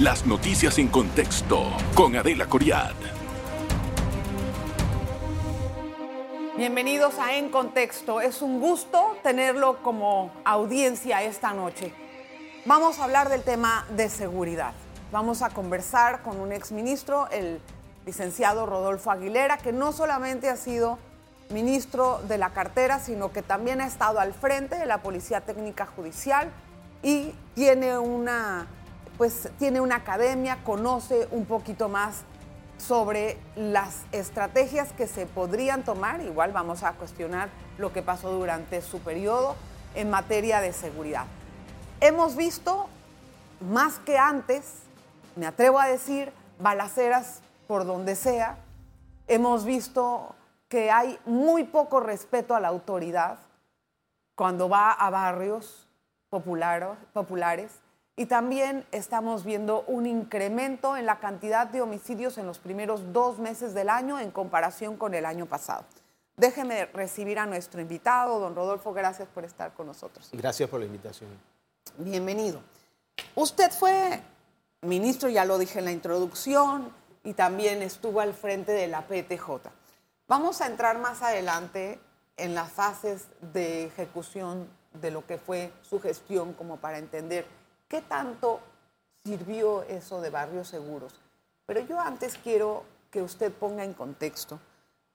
Las noticias en contexto con Adela Coriad. Bienvenidos a En Contexto. Es un gusto tenerlo como audiencia esta noche. Vamos a hablar del tema de seguridad. Vamos a conversar con un exministro, el licenciado Rodolfo Aguilera, que no solamente ha sido ministro de la cartera, sino que también ha estado al frente de la Policía Técnica Judicial y tiene una pues tiene una academia, conoce un poquito más sobre las estrategias que se podrían tomar. Igual vamos a cuestionar lo que pasó durante su periodo en materia de seguridad. Hemos visto más que antes, me atrevo a decir, balaceras por donde sea. Hemos visto que hay muy poco respeto a la autoridad cuando va a barrios populares y también estamos viendo un incremento en la cantidad de homicidios en los primeros dos meses del año en comparación con el año pasado. Déjeme recibir a nuestro invitado, don Rodolfo, gracias por estar con nosotros. Gracias por la invitación. Bienvenido. Usted fue ministro, ya lo dije en la introducción, y también estuvo al frente de la PTJ. Vamos a entrar más adelante en las fases de ejecución de lo que fue su gestión como para entender ¿Qué tanto sirvió eso de barrios seguros? Pero yo antes quiero que usted ponga en contexto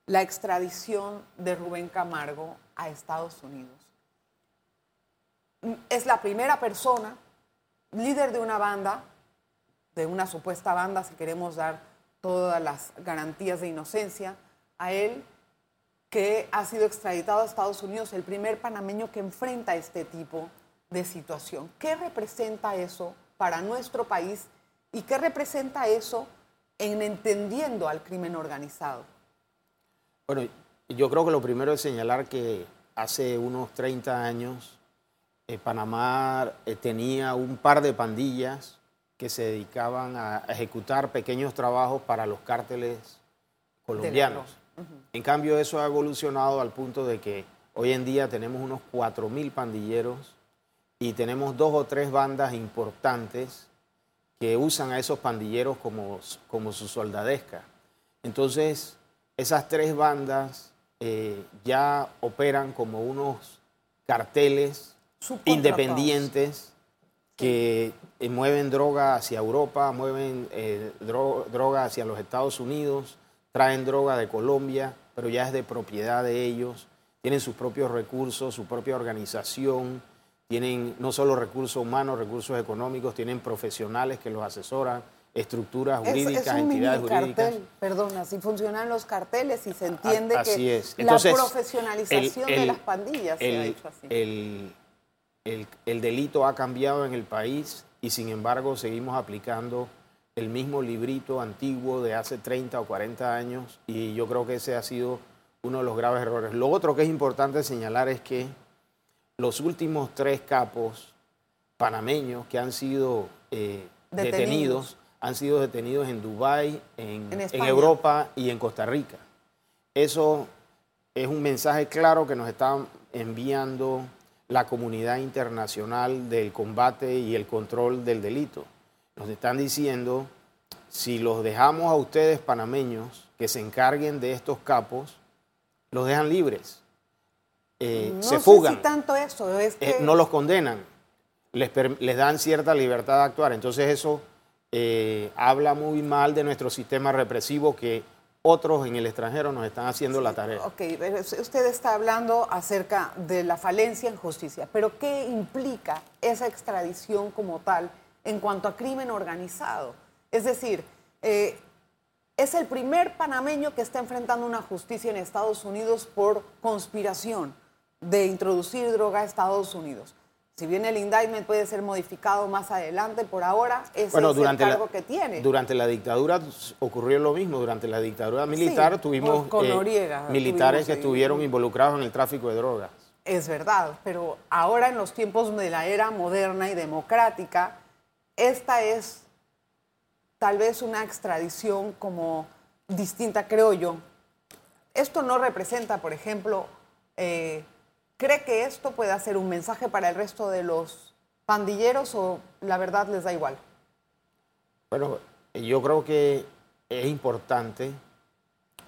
la extradición de Rubén Camargo a Estados Unidos. Es la primera persona, líder de una banda, de una supuesta banda, si queremos dar todas las garantías de inocencia, a él que ha sido extraditado a Estados Unidos, el primer panameño que enfrenta este tipo situación. ¿Qué representa eso para nuestro país y qué representa eso en entendiendo al crimen organizado? Bueno, yo creo que lo primero es señalar que hace unos 30 años eh, Panamá eh, tenía un par de pandillas que se dedicaban a ejecutar pequeños trabajos para los cárteles colombianos. En cambio, eso ha evolucionado al punto de que hoy en día tenemos unos 4.000 pandilleros y tenemos dos o tres bandas importantes que usan a esos pandilleros como, como su soldadesca. Entonces, esas tres bandas eh, ya operan como unos carteles independientes que eh, mueven droga hacia Europa, mueven eh, droga hacia los Estados Unidos, traen droga de Colombia, pero ya es de propiedad de ellos, tienen sus propios recursos, su propia organización, tienen no solo recursos humanos, recursos económicos, tienen profesionales que los asesoran, estructuras jurídicas, entidades jurídicas. Perdón, así funcionan los carteles y se entiende que la profesionalización de las pandillas se ha hecho así. El, el delito ha cambiado en el país y sin embargo seguimos aplicando el mismo librito antiguo de hace 30 o 40 años y yo creo que ese ha sido uno de los graves errores. Lo otro que es importante señalar es que los últimos tres capos panameños que han sido eh, detenidos. han sido detenidos en Dubái, en, Europa y en Costa Rica. Eso es un mensaje claro que nos está enviando la comunidad internacional del combate y el control del delito. Nos están diciendo, si los dejamos a ustedes panameños que se encarguen de estos capos, los dejan libres. Eh, no se fugan. tanto eso, es eh, no los condenan, les, les, dan cierta libertad de actuar. Entonces eso eh, habla muy mal de nuestro sistema represivo que otros en el extranjero nos están haciendo la tarea. Ok, usted está hablando acerca de la falencia en justicia, pero ¿qué implica esa extradición como tal en cuanto a crimen organizado? Es decir, es el primer panameño que está enfrentando una justicia en Estados Unidos por conspiración de introducir droga a Estados Unidos. Si bien el indictment puede ser modificado más adelante, por ahora ese es el cargo que tiene. Durante la dictadura ocurrió lo mismo. Durante la dictadura militar tuvimos eh, militares que estuvieron involucrados en el tráfico de drogas. Es verdad, pero ahora en los tiempos de la era moderna y democrática, esta es tal vez una extradición como distinta, creo yo. Esto no representa, por ejemplo, eh, ¿Cree que esto puede hacer un mensaje para el resto de los pandilleros o la verdad les da igual? Bueno, yo creo que es importante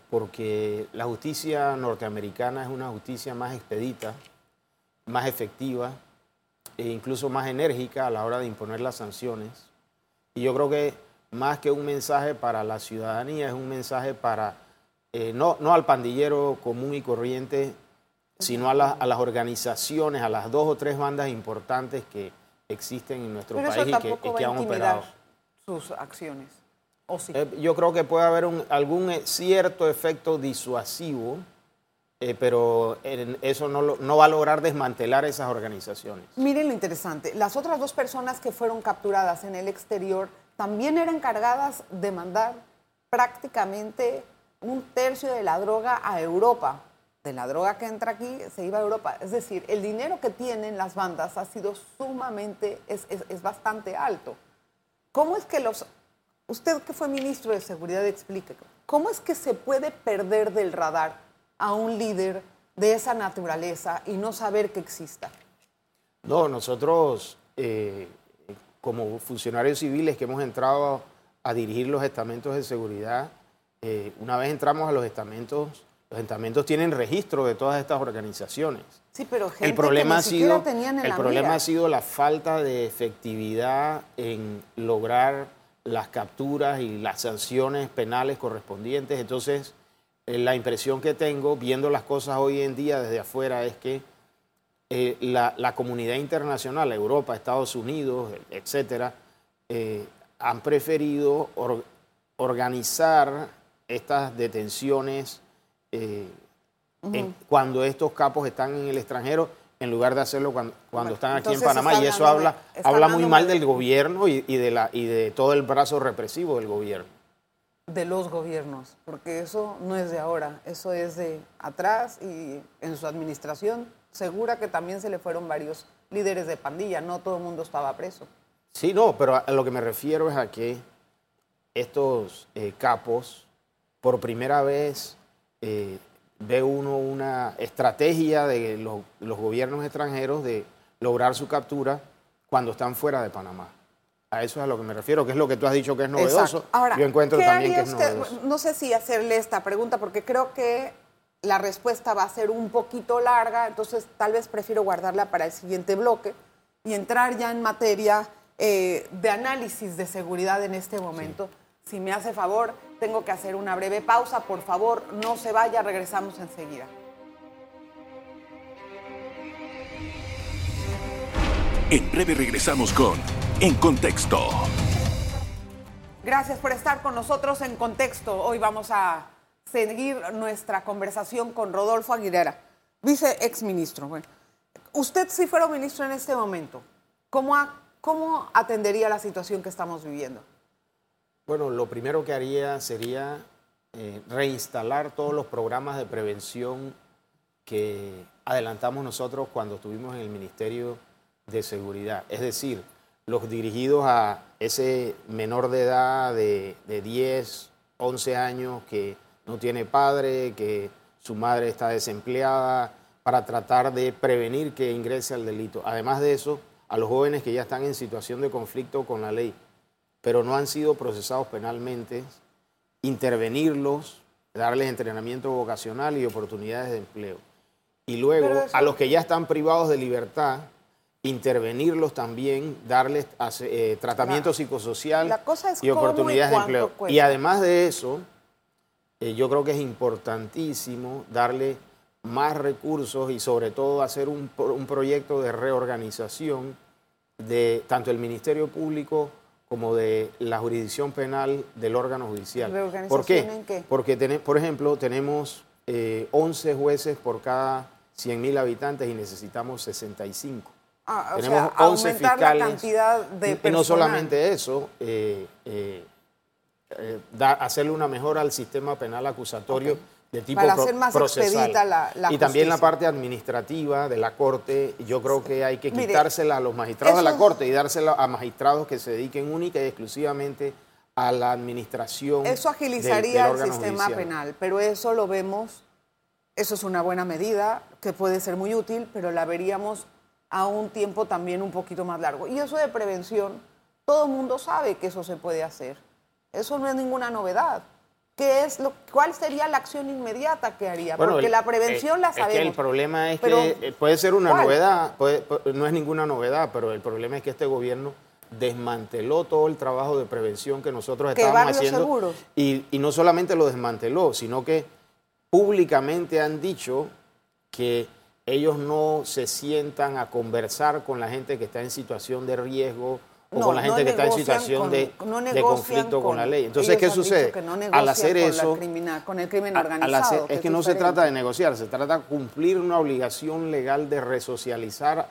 porque la justicia norteamericana es una justicia más expedita, más efectiva e incluso más enérgica a la hora de imponer las sanciones. Y yo creo que más que un mensaje para la ciudadanía, es un mensaje para, eh, no, no al pandillero común y corriente, sino a, las organizaciones, a las dos o tres bandas importantes que existen en nuestro país y que, que han operado. Sus acciones. Eh, yo creo que puede haber algún eh, cierto efecto disuasivo, eh, pero eso no, no, va a lograr desmantelar esas organizaciones. Miren lo interesante, las otras dos personas que fueron capturadas en el exterior también eran encargadas de mandar prácticamente un tercio de la droga a Europa. De la droga que entra aquí se iba a Europa. Es decir, el dinero que tienen las bandas ha sido sumamente, es, es, es bastante alto. ¿Cómo es que los Usted que fue ministro de Seguridad, explique, ¿cómo es que se puede perder del radar a un líder de esa naturaleza y no saber que exista? No, nosotros eh, como funcionarios civiles que hemos entrado a dirigir los estamentos de seguridad, eh, una vez entramos a los estamentos, los estamentos tienen registro de todas estas organizaciones. Sí, pero gente el problema que ha sido, tenían en El problema ha sido la falta de efectividad en lograr las capturas y las sanciones penales correspondientes. Entonces, eh, la impresión que tengo viendo las cosas hoy en día desde afuera es que eh, la, comunidad internacional, Europa, Estados Unidos, etcétera, eh, han preferido organizar estas detenciones cuando estos capos están en el extranjero en lugar de hacerlo cuando, cuando están aquí en Panamá. Y eso habla, habla muy mal del gobierno y, de la, y de todo el brazo represivo del gobierno. De los gobiernos, porque eso no es de ahora, eso es de atrás y en su administración segura que también se le fueron varios líderes de pandilla, no todo el mundo estaba preso. Sí, no, pero a lo que me refiero es a que estos eh, capos por primera vez eh, ve uno una estrategia de los, gobiernos extranjeros de lograr su captura cuando están fuera de Panamá. A eso es a lo que me refiero, que es lo que tú has dicho que es novedoso. Ahora, Yo encuentro también que es novedoso. No sé si hacerle esta pregunta, porque creo que la respuesta va a ser un poquito larga, entonces tal vez prefiero guardarla para el siguiente bloque y entrar ya en materia eh, de análisis de seguridad en este momento. Si me hace favor, tengo que hacer una breve pausa. Por favor, no se vaya, regresamos enseguida. En breve regresamos con En Contexto. Gracias por estar con nosotros en Contexto. Hoy vamos a seguir nuestra conversación con Rodolfo Aguilera, vice exministro. Bueno, usted si fuera ministro en este momento, ¿cómo, ¿cómo atendería la situación que estamos viviendo? Bueno, lo primero que haría sería eh, reinstalar todos los programas de prevención que adelantamos nosotros cuando estuvimos en el Ministerio de Seguridad. Es decir, los dirigidos a ese menor de edad de, de 10, 11 años que no tiene padre, que su madre está desempleada, para tratar de prevenir que ingrese al delito. Además de eso, a los jóvenes que ya están en situación de conflicto con la ley pero no han sido procesados penalmente, intervenirlos, darles entrenamiento vocacional y oportunidades de empleo. Y luego, a los que ya están privados de libertad, intervenirlos también, darles eh, tratamiento psicosocial y oportunidades de empleo. Y además de eso, eh, yo creo que es importantísimo darle más recursos y sobre todo hacer un, un proyecto de reorganización de tanto el Ministerio Público como de la jurisdicción penal del órgano judicial. ¿Por qué? En qué? Porque, por ejemplo, tenemos 11 eh, jueces por cada 100.000 habitantes y necesitamos 65. Ah, tenemos o 11 fiscales. La cantidad de y no solamente eso, eh, eh, hacerle una mejora al sistema penal acusatorio de tipo Para hacer más procesal. La, y también la parte administrativa de la Corte, yo creo que hay que quitársela a los magistrados de la Corte y dársela a magistrados que se dediquen única y exclusivamente a la administración. Eso agilizaría el sistema penal, pero eso lo vemos, eso es una buena medida que puede ser muy útil, pero la veríamos a un tiempo también un poquito más largo. Y eso de prevención, todo el mundo sabe que eso se puede hacer Eso no es ninguna novedad. ¿Qué es lo, ¿Cuál sería la acción inmediata que haría? Bueno, Porque el- la prevención eh, la es que sabemos. el problema es Pero, que eh, puede ser una ¿cuál? novedad, puede- no es ninguna novedad, pero el problema es que este gobierno desmanteló todo el trabajo de prevención que nosotros ¿Que estábamos haciendo. Y no solamente lo desmanteló, sino que públicamente han dicho que ellos no se sientan a conversar con la gente que está en situación de riesgo o No, con la no gente que está en situación con- de, no de conflicto con, la ley. Entonces, ¿qué sucede? que no Al hacer con la eso, criminal- con el crimen organizado, hacer- que es que no se trata de negociar, se trata de cumplir una obligación legal de resocializar,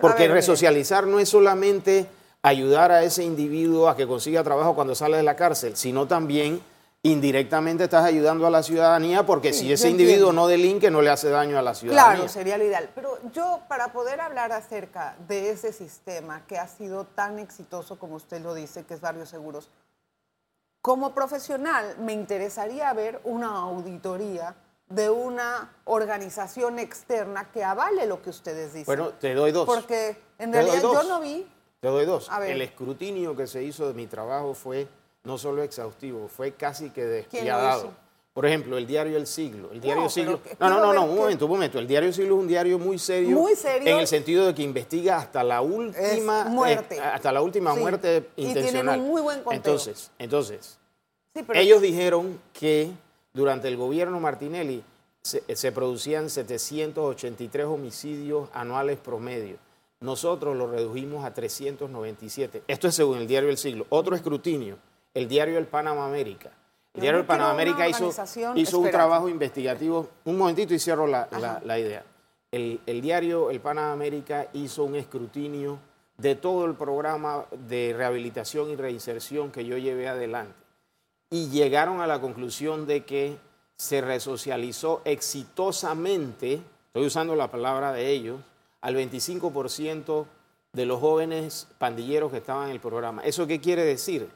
porque ver, mire. resocializar no es solamente ayudar a ese individuo a que consiga trabajo cuando sale de la cárcel, sino también indirectamente estás ayudando a la ciudadanía porque Sí, si ese individuo entiendo. no delinque no le hace daño a la ciudadanía. Claro, sería lo ideal. Pero yo, para poder hablar acerca de ese sistema que ha sido tan exitoso como usted lo dice, que es Barrios Seguros, como profesional me interesaría ver una auditoría de una organización externa que avale lo que ustedes dicen. Bueno, te doy dos. Porque en Te realidad yo no vi. Te doy dos. A ver. El escrutinio que se hizo de mi trabajo fue no solo exhaustivo, fue casi que ¿Quién lo despiadado. Por ejemplo, el diario El Siglo. El diario No, El Siglo. No, no, no, no, un momento, un momento. El diario El Siglo es un diario muy serio. Muy serio. En el sentido de que investiga hasta la última muerte. eh, hasta la última Sí. muerte Y tienen intencional. un muy buen conteo. Entonces, entonces, Sí, pero ellos dijeron que durante el gobierno Martinelli se, se producían 783 homicidios anuales promedio. Nosotros lo redujimos a 397. Esto es según el diario El Siglo. Otro escrutinio, el diario El Panamá América. El diario El Panamá quiero una América hizo, hizo un trabajo investigativo. Un momentito y cierro la, la- la idea. El, el diario El Panamá América hizo un escrutinio de todo el programa de rehabilitación y reinserción que yo llevé adelante y llegaron a la conclusión de que se resocializó exitosamente, estoy usando la palabra de ellos, al 25% de los jóvenes pandilleros que estaban en el programa. ¿Eso qué quiere decir?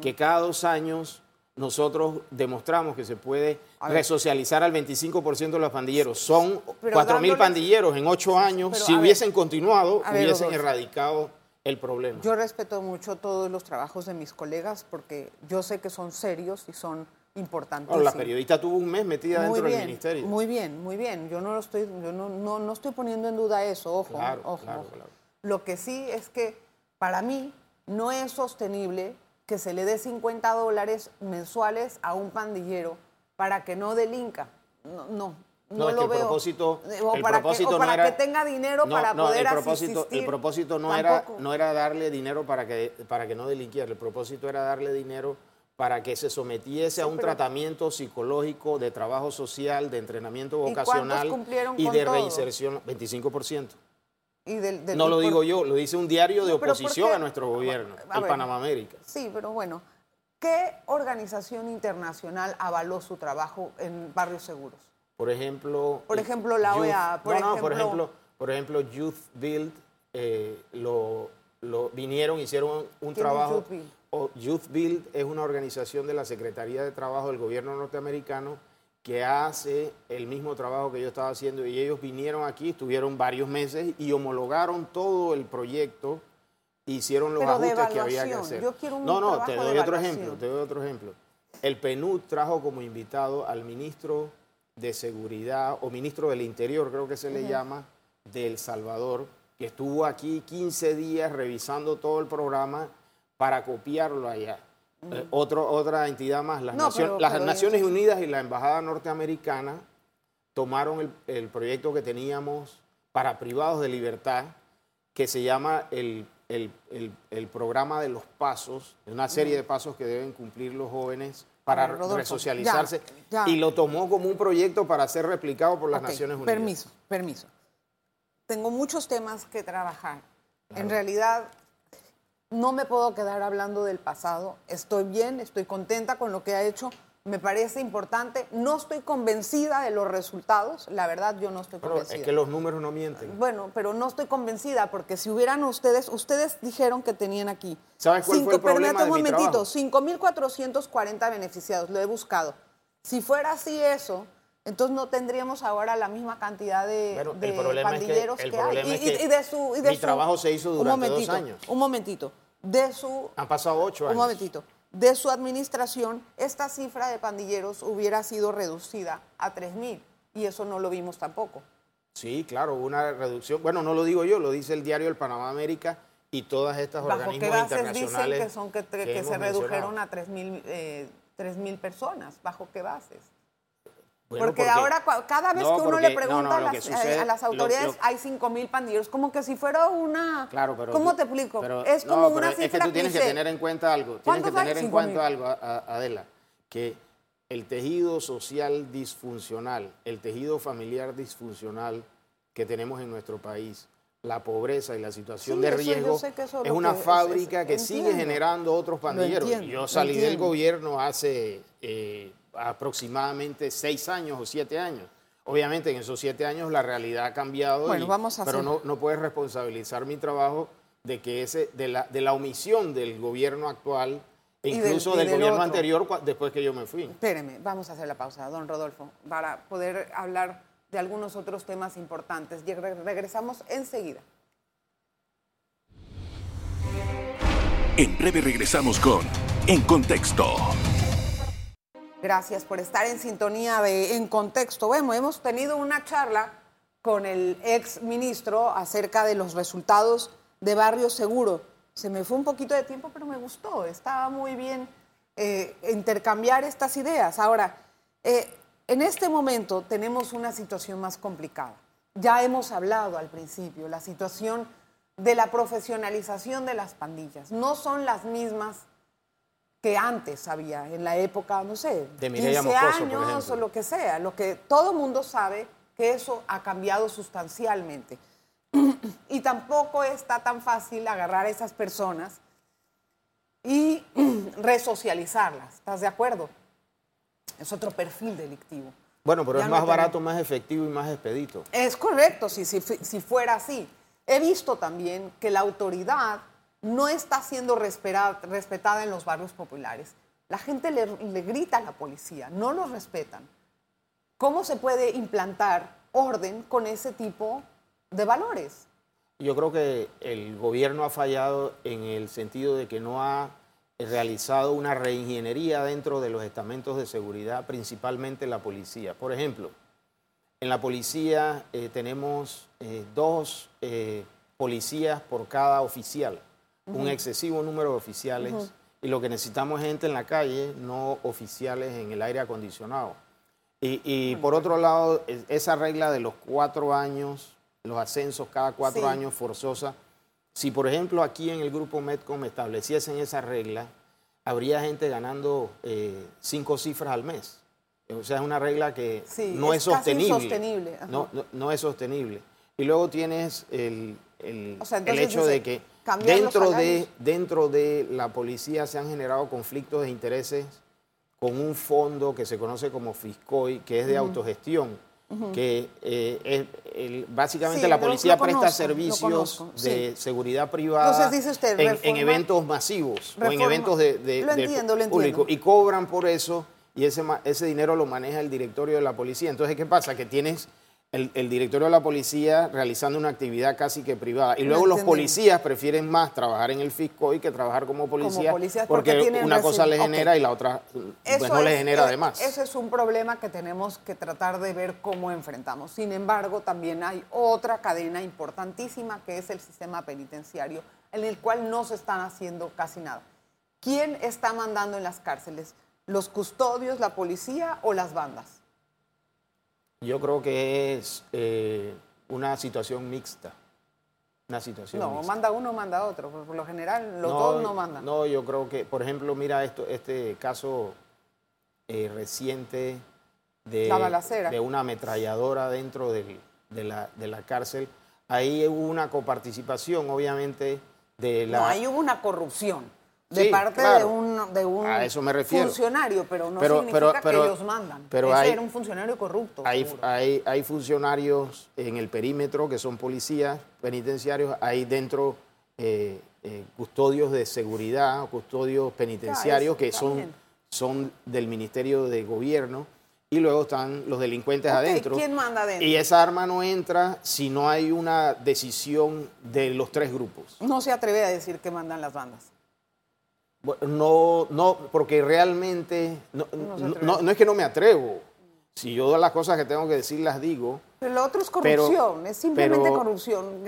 Que cada dos años nosotros demostramos que se puede resocializar al 25% de los pandilleros. Son Pero 4.000 dándoles- pandilleros en ocho años. pero, si ver. hubiesen continuado, ver, hubiesen erradicado el problema. Yo respeto mucho todos los trabajos de mis colegas porque yo sé que son serios y son importantes. Bueno, la periodista tuvo un mes metida muy dentro bien, del ministerio. Muy bien, muy bien. Yo no lo estoy, yo no, no, no estoy poniendo en duda eso, ojo, Claro, ojo, claro, ojo. claro. Lo que sí es que para mí no es sostenible que se le dé 50 dólares mensuales a un pandillero para que no delinca. No, no. No, No, es lo que el veo. propósito- o el para, propósito que, o no para era- que tenga dinero No, para poder el propósito, asistir. el propósito no era, no era darle dinero para que, para que no delinquiera, el propósito era darle dinero para que se sometiese a un tratamiento psicológico, de trabajo social, de entrenamiento ¿Y cuántos vocacional y de todo? reinserción, 25%. Y del- del- No lo por- digo yo, lo dice un diario de No, pero ¿por oposición a nuestro gobierno, A el. Panamá América. Sí, pero bueno, ¿qué organización internacional avaló su trabajo en Barrios Seguros? Por ejemplo... Por ejemplo, la OEA, por no, no, por ejemplo- ejemplo, por ejemplo, Youth Build eh, lo, lo vinieron, hicieron un ¿Quién es trabajo. Youth Build? Youth Build es una organización de la Secretaría de Trabajo del gobierno norteamericano que hace el mismo trabajo que yo estaba haciendo y ellos vinieron aquí, estuvieron varios meses y homologaron todo el proyecto, hicieron los Pero ajustes que había que hacer. Yo quiero un no, no, te doy otro ejemplo, te doy otro ejemplo. El PNUD trajo como invitado al ministro de Seguridad o ministro del Interior, creo que se le llama, de El Salvador, que estuvo aquí 15 días revisando todo el programa para copiarlo allá. Eh, otro- otra entidad más, las, No, Nacion- pero- las pero Naciones Unidas y la Embajada Norteamericana tomaron el, el proyecto que teníamos para privados de libertad, que se llama el, el- el- programa de los pasos, una serie de pasos que deben cumplir los jóvenes para Rodolfo, resocializarse, ya, ya. y lo tomó como un proyecto para ser replicado por las Ok, Naciones Unidas. Permiso, permiso. Tengo muchos temas que trabajar. En realidad, no me puedo quedar hablando del pasado. Estoy bien, estoy contenta con lo que ha hecho. Me parece importante. No estoy convencida de los resultados. La verdad, yo no estoy Pero convencida. es que los números no mienten. Bueno, pero no estoy convencida porque si hubieran ustedes, ustedes dijeron que tenían aquí. ¿Sabes cuál fue el problema permítame de un momentito, trabajo? 5.440 beneficiados, lo he buscado. Si fuera así eso, entonces no tendríamos ahora la misma cantidad de, Bueno, el de problema es que- pandilleros el que, hay. es Y- y- que y de su, y de mi su- trabajo se hizo un durante dos momentito, años. Un momentito. De su Han pasado ocho un momentito. de su administración, esta cifra de pandilleros hubiera sido reducida a 3 mil. Y eso no lo vimos tampoco. Sí, claro, una reducción. Bueno, no lo digo yo, lo dice el diario El Panamá América y todas estas ¿Bajo organismos qué bases internacionales. dicen que, son, que, se redujeron mencionado. a 3 mil eh, 3.000 personas? ¿Bajo qué bases? Bueno, porque, ahora cada vez No, que uno porque- le pregunta no, no, a, las, sucede- a- a las lo- autoridades, lo- hay 5.000 pandilleros, como que si fuera una... Claro, pero. ¿Cómo tú- te explico? pero- es como una es que cifra tú tienes que tener en cuenta algo. Tienes que tener en cuenta mil. algo, Adela, que el tejido social disfuncional, el tejido familiar disfuncional que tenemos en nuestro país, la pobreza y la situación Sí, de riesgo, eso es una que fábrica es- que sigue generando otros pandilleros. entiendo, Yo salí del gobierno hace eh, aproximadamente seis años o siete años. Obviamente en esos siete años la realidad ha cambiado, Bueno, y- vamos a pero hacer- no, no puedes responsabilizar mi trabajo de que ese de la, de la omisión del gobierno actual e del- incluso del, del gobierno otro. anterior después que yo me fui. Espéreme, vamos a hacer la pausa, don Rodolfo, para poder hablar de algunos otros temas importantes. Y re- regresamos enseguida. En breve regresamos con En Contexto. Gracias por estar en sintonía de En Contexto. Bueno, hemos tenido una charla con el ex ministro acerca de los resultados de Barrio Seguro. Se me fue un poquito de tiempo, pero me gustó. Estaba muy bien eh, intercambiar estas ideas. Ahora, eh, en este momento tenemos una situación más complicada. Ya hemos hablado al principio, la situación de la profesionalización de las pandillas. No son las mismas que antes había, en la época, no sé, De Mireya 15 Moscoso, por años o lo que sea. Lo que todo mundo sabe que eso ha cambiado sustancialmente. Y tampoco está tan fácil agarrar a esas personas y resocializarlas. ¿Estás de acuerdo? Es otro perfil delictivo. Bueno, pero Ya es no más tenemos- barato, más efectivo y más expedito. Es correcto, si, si, si fuera así. He visto también que la autoridad no está siendo respetada en los barrios populares. La gente le, le grita a la policía, no los respetan. ¿Cómo se puede implantar orden con ese tipo de valores? Yo creo que el gobierno ha fallado en el sentido de que no ha realizado una reingeniería dentro de los estamentos de seguridad, principalmente la policía. Por ejemplo, en la policía eh, tenemos eh, dos eh, policías por cada oficial, un excesivo número de oficiales, y lo que necesitamos es gente en la calle, no oficiales en el aire acondicionado. Y, y por otro lado, es- esa regla de los cuatro años, los ascensos cada cuatro Sí. años forzosa, si por ejemplo aquí en el grupo Medcom estableciesen esa regla, habría gente ganando eh, cinco cifras al mes. O sea, es una regla que Sí, no es sostenible. No, no, no es sostenible. Y luego tienes el, el- O sea, el hecho dice, de que cambiar dentro de, dentro de la policía se han generado conflictos de intereses con un fondo que se conoce como FISCOI, que es de autogestión, que eh, es el- básicamente Sí, la policía presta servicios conozco, de seguridad privada Entonces, dice usted, en, eventos masivos o en eventos de, de- Lo de entiendo, lo público entiendo. y cobran por eso y ese, ese dinero lo maneja el directorio de la policía. Entonces, ¿qué pasa? Que tienes el, el directorio de la policía realizando una actividad casi que privada. Y luego los policías prefieren más trabajar en el fisco y que trabajar como policía, policías porque porque, tienen una cosa les genera y la otra pues, no les es- genera es- además. Ese es un problema que tenemos que tratar de ver cómo enfrentamos. Sin embargo, también hay otra cadena importantísima que es el sistema penitenciario, en el cual no se están haciendo casi nada. ¿Quién está mandando en las cárceles? ¿Los custodios, la policía o las bandas? Yo creo que es eh, una situación mixta. Una situación No, mixta. manda uno, manda otro. Por lo general, los No, dos no mandan. No, yo creo que, por ejemplo, mira esto, este caso eh, reciente de, La balacera. de una ametralladora dentro del- de, la, de la cárcel. Ahí hubo una coparticipación, obviamente, de la... No, ahí hubo una corrupción de Sí, parte claro. de un, de un A eso me refiero. funcionario, pero no Pero- significa pero- pero- que ellos mandan. pero Ese hay- era un funcionario corrupto. Hay, seguro. hay, hay funcionarios en el perímetro que son policías penitenciarios, hay dentro eh, eh, custodios de seguridad, custodios penitenciarios eso que son, del Ministerio de Gobierno y luego están los delincuentes Ok, adentro. ¿quién manda adentro? Y esa arma no entra si no hay una decisión de los tres grupos. No se atreve a decir que mandan las bandas. No, no, porque realmente no, no, es que no me atrevo. Si yo las cosas que tengo que decir las digo. Pero lo otro es corrupción, es simplemente corrupción.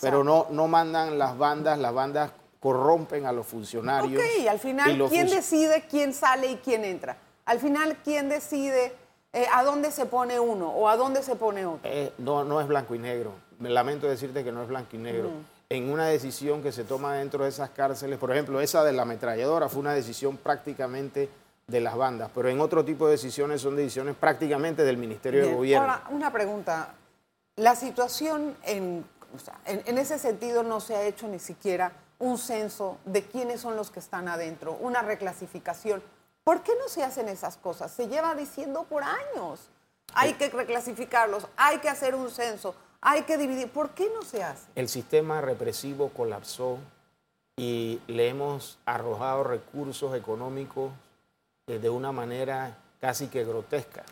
pero no, no mandan las bandas, las bandas corrompen a los funcionarios. Ok, al final, ¿quién decide quién sale y quién entra? Al final, ¿quién decide eh, a dónde se pone uno o a dónde se pone otro? Eh, no, no es blanco y negro. Me lamento decirte que no es blanco y negro. En una decisión que se toma dentro de esas cárceles, por ejemplo, esa de la ametralladora fue una decisión prácticamente de las bandas, pero en otro tipo de decisiones son decisiones prácticamente del Ministerio de Gobierno. Ahora, una pregunta. La situación en, en ese sentido no se ha hecho ni siquiera un censo de quiénes son los que están adentro, una reclasificación. ¿Por qué no se hacen esas cosas? Se lleva diciendo por años. Hay que reclasificarlos, hay que hacer un censo, hay que dividir. ¿Por qué no se hace? El sistema represivo colapsó y le hemos arrojado recursos económicos de una manera casi que grotesca.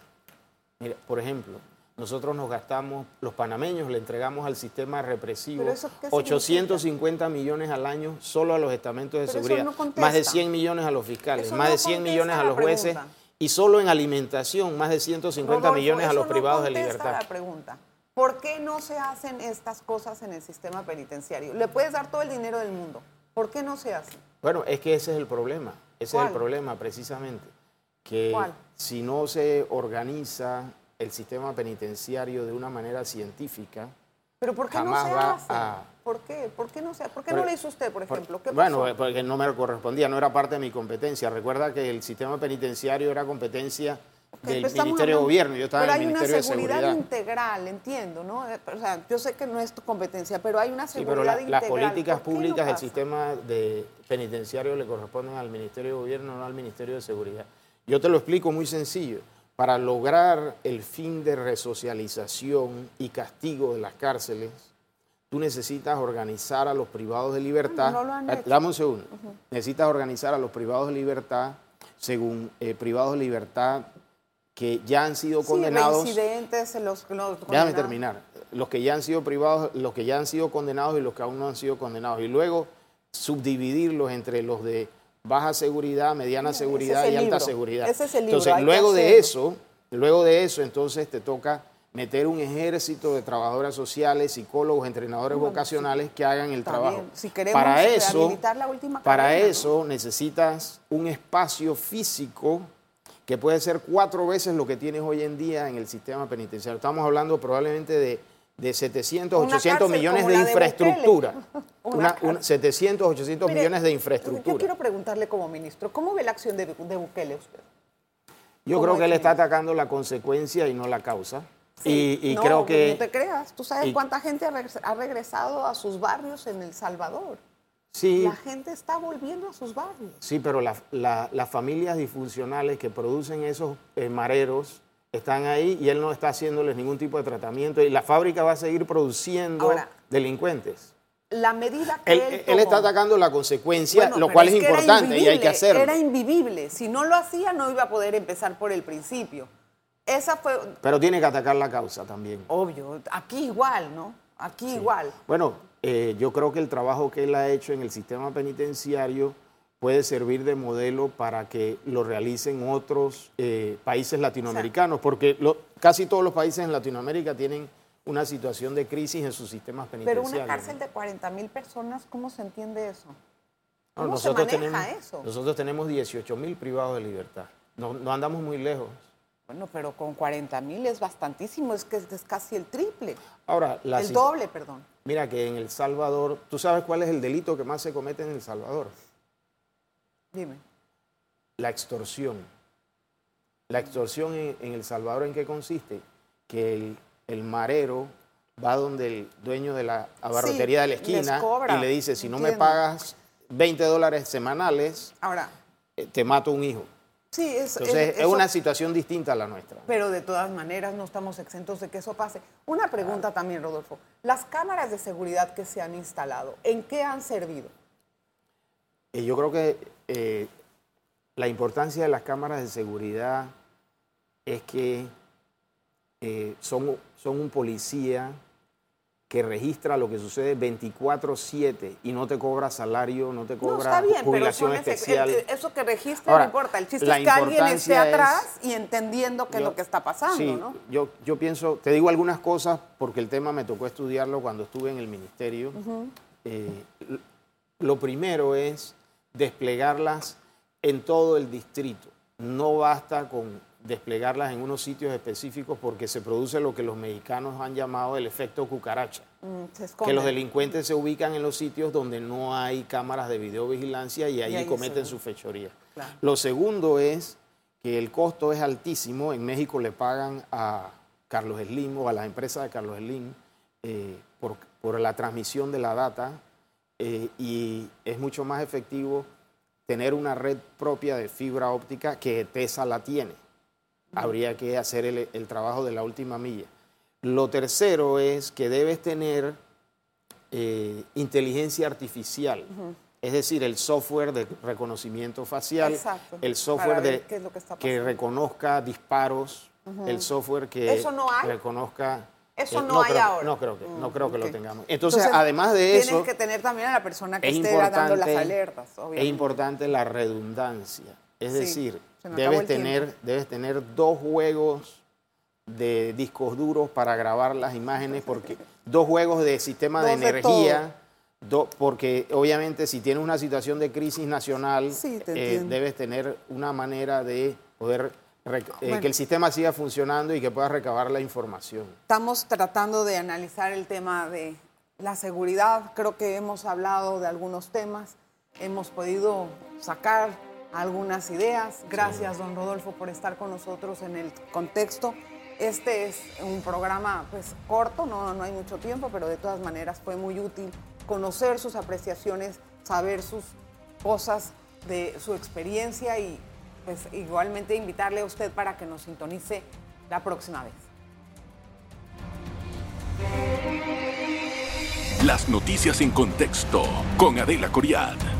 Mira, por ejemplo, nosotros nos gastamos, los panameños le entregamos al sistema represivo 850 millones al año solo a los estamentos de seguridad, más de 100 millones a los fiscales, más de 100 millones a los jueces y solo en alimentación más de 150 millones a los privados de libertad. La pregunta. ¿Por qué no se hacen estas cosas en el sistema penitenciario? Le puedes dar todo el dinero del mundo. ¿Por qué no se hacen? Bueno, es que ese es el problema. Ese es el problema precisamente. Que si no se organiza el sistema penitenciario de una manera científica. ¿Pero por qué no se hace? ¿Por qué? ¿Por qué no se ¿Por qué no lo hizo usted, por ejemplo? bueno, porque no me correspondía, no era parte de mi competencia. Recuerda que el sistema penitenciario era competencia del Ministerio de Gobierno, yo estaba en el Ministerio de Seguridad. Pero hay una seguridad integral, entiendo, ¿no? O sea, yo sé que no es tu competencia, pero hay una seguridad sí, pero Las políticas públicas del sistema de penitenciario le corresponden al Ministerio de Gobierno, no al Ministerio de Seguridad. Yo te lo explico muy sencillo para lograr el fin de resocialización y castigo de las cárceles, tú necesitas organizar a los privados de libertad. Eh, dame un segundo. Necesitas organizar a los privados de libertad según eh, privados de libertad que ya han sido condenados. Sí, los, los Déjame terminar. Los que ya han sido privados, los que ya han sido condenados y los que aún no han sido condenados. Y luego subdividirlos entre los de baja seguridad, mediana seguridad y alta seguridad. Ese es el libro. Entonces, luego de eso, luego de eso, entonces te toca meter un ejército de trabajadoras sociales, psicólogos, entrenadores vocacionales que hagan el trabajo. Si queremos para eso, la última para eso necesitas un espacio físico que puede ser cuatro veces lo que tienes hoy en día en el sistema penitenciario. Estamos hablando probablemente de de 700, 800 millones de infraestructura. Una, 700, 800 millones de infraestructura. Yo quiero preguntarle como ministro, ¿cómo ve la acción de, Bukele usted? Yo creo que él está atacando la consecuencia y no la causa. y, no, creo que... No te creas, tú sabes cuánta gente ha regresado a sus barrios en El Salvador. Sí. La gente está volviendo a sus barrios. Sí, pero las familias disfuncionales que producen esos eh, mareros están ahí y él no está haciéndoles ningún tipo de tratamiento y la fábrica va a seguir produciendo delincuentes. La medida que él, él, está atacando la consecuencia, lo cual es, importante y hay que hacerlo. Era invivible. Si no lo hacía, no iba a poder empezar por el principio. Esa fue. Pero tiene que atacar la causa también. Obvio. Aquí igual, ¿no? Aquí igual. Bueno, eh, yo creo que el trabajo que él ha hecho en el sistema penitenciario puede servir de modelo para que lo realicen otros eh, países latinoamericanos, porque casi todos los países en Latinoamérica tienen una situación de crisis en sus sistemas penitenciarios. Pero una cárcel de 40 mil personas, ¿cómo se entiende eso? ¿Cómo nosotros se maneja tenemos, eso? Nosotros tenemos 18 mil privados de libertad. No, andamos muy lejos. Bueno, pero con 40 mil es bastantísimo, es que es, casi el triple. Ahora, el doble, perdón. Mira que en El Salvador, ¿tú sabes cuál es el delito que más se comete en El Salvador? Dime. La extorsión. La extorsión en, El Salvador, ¿en qué consiste? Que el, marero va donde el dueño de la abarrotería de la esquina y le dice, si no me pagas 20 dólares semanales, Ahora, eh, te mato un hijo. Sí, es, Entonces, es, una situación distinta a la nuestra. Pero de todas maneras no estamos exentos de que eso pase. Una pregunta también, Rodolfo. Las cámaras de seguridad que se han instalado, ¿en qué han servido? Eh, yo creo que eh, la importancia de las cámaras de seguridad es que eh, son, son un policía que registra lo que sucede 24/7 y no te cobra salario, no te No, cobra está bien, pero son ese- especial. el- eso que registra Ahora, no importa. El chiste es que alguien esté es- atrás y entendiendo qué es lo que está pasando, sí, ¿no? Yo, yo pienso, te digo algunas cosas porque el tema me tocó estudiarlo cuando estuve en el ministerio. Eh, lo primero es desplegarlas en todo el distrito. No basta con desplegarlas en unos sitios específicos porque se produce lo que los mexicanos han llamado el efecto cucaracha. Mm, Que los delincuentes se ubican en los sitios donde no hay cámaras de videovigilancia y ahí, ahí cometen su fechoría. Claro. Lo segundo es que el costo es altísimo. En México le pagan a Carlos Slim o a las empresas de Carlos Slim eh, por, por la transmisión de la data eh, y es mucho más efectivo tener una red propia de fibra óptica que TESA la tiene. Habría que hacer el, el trabajo de la última milla. Lo tercero es que debes tener eh, inteligencia artificial, es decir, el software de reconocimiento facial, Exacto, el software de, es que reconozca disparos, el software que ¿Eso no hay? reconozca... eh, Eso no hay creo, ahora. No creo que, no creo que lo tengamos. Entonces, además de eso... Tienes que tener también a la persona que es esté dando las alertas, es obviamente. importante la redundancia. Es Sí, decir, debes tener, tiempo. debes tener dos juegos de discos duros para grabar las imágenes, porque dos juegos de sistema de energía, do- porque obviamente si tienes una situación de crisis nacional, Sí, te eh, debes tener una manera de poder eh, Bueno. que el sistema siga funcionando y que puedas recabar la información. Estamos tratando de analizar el tema de la seguridad. Creo que hemos hablado de algunos temas, hemos podido sacar algunas ideas. Gracias, don Rodolfo, por estar con nosotros en el contexto. Este es un programa pues corto, no, no hay mucho tiempo, pero de todas maneras fue muy útil conocer sus apreciaciones, saber sus cosas de su experiencia y pues igualmente invitarle a usted para que nos sintonice la próxima vez. Las noticias en contexto con Adela Coriad.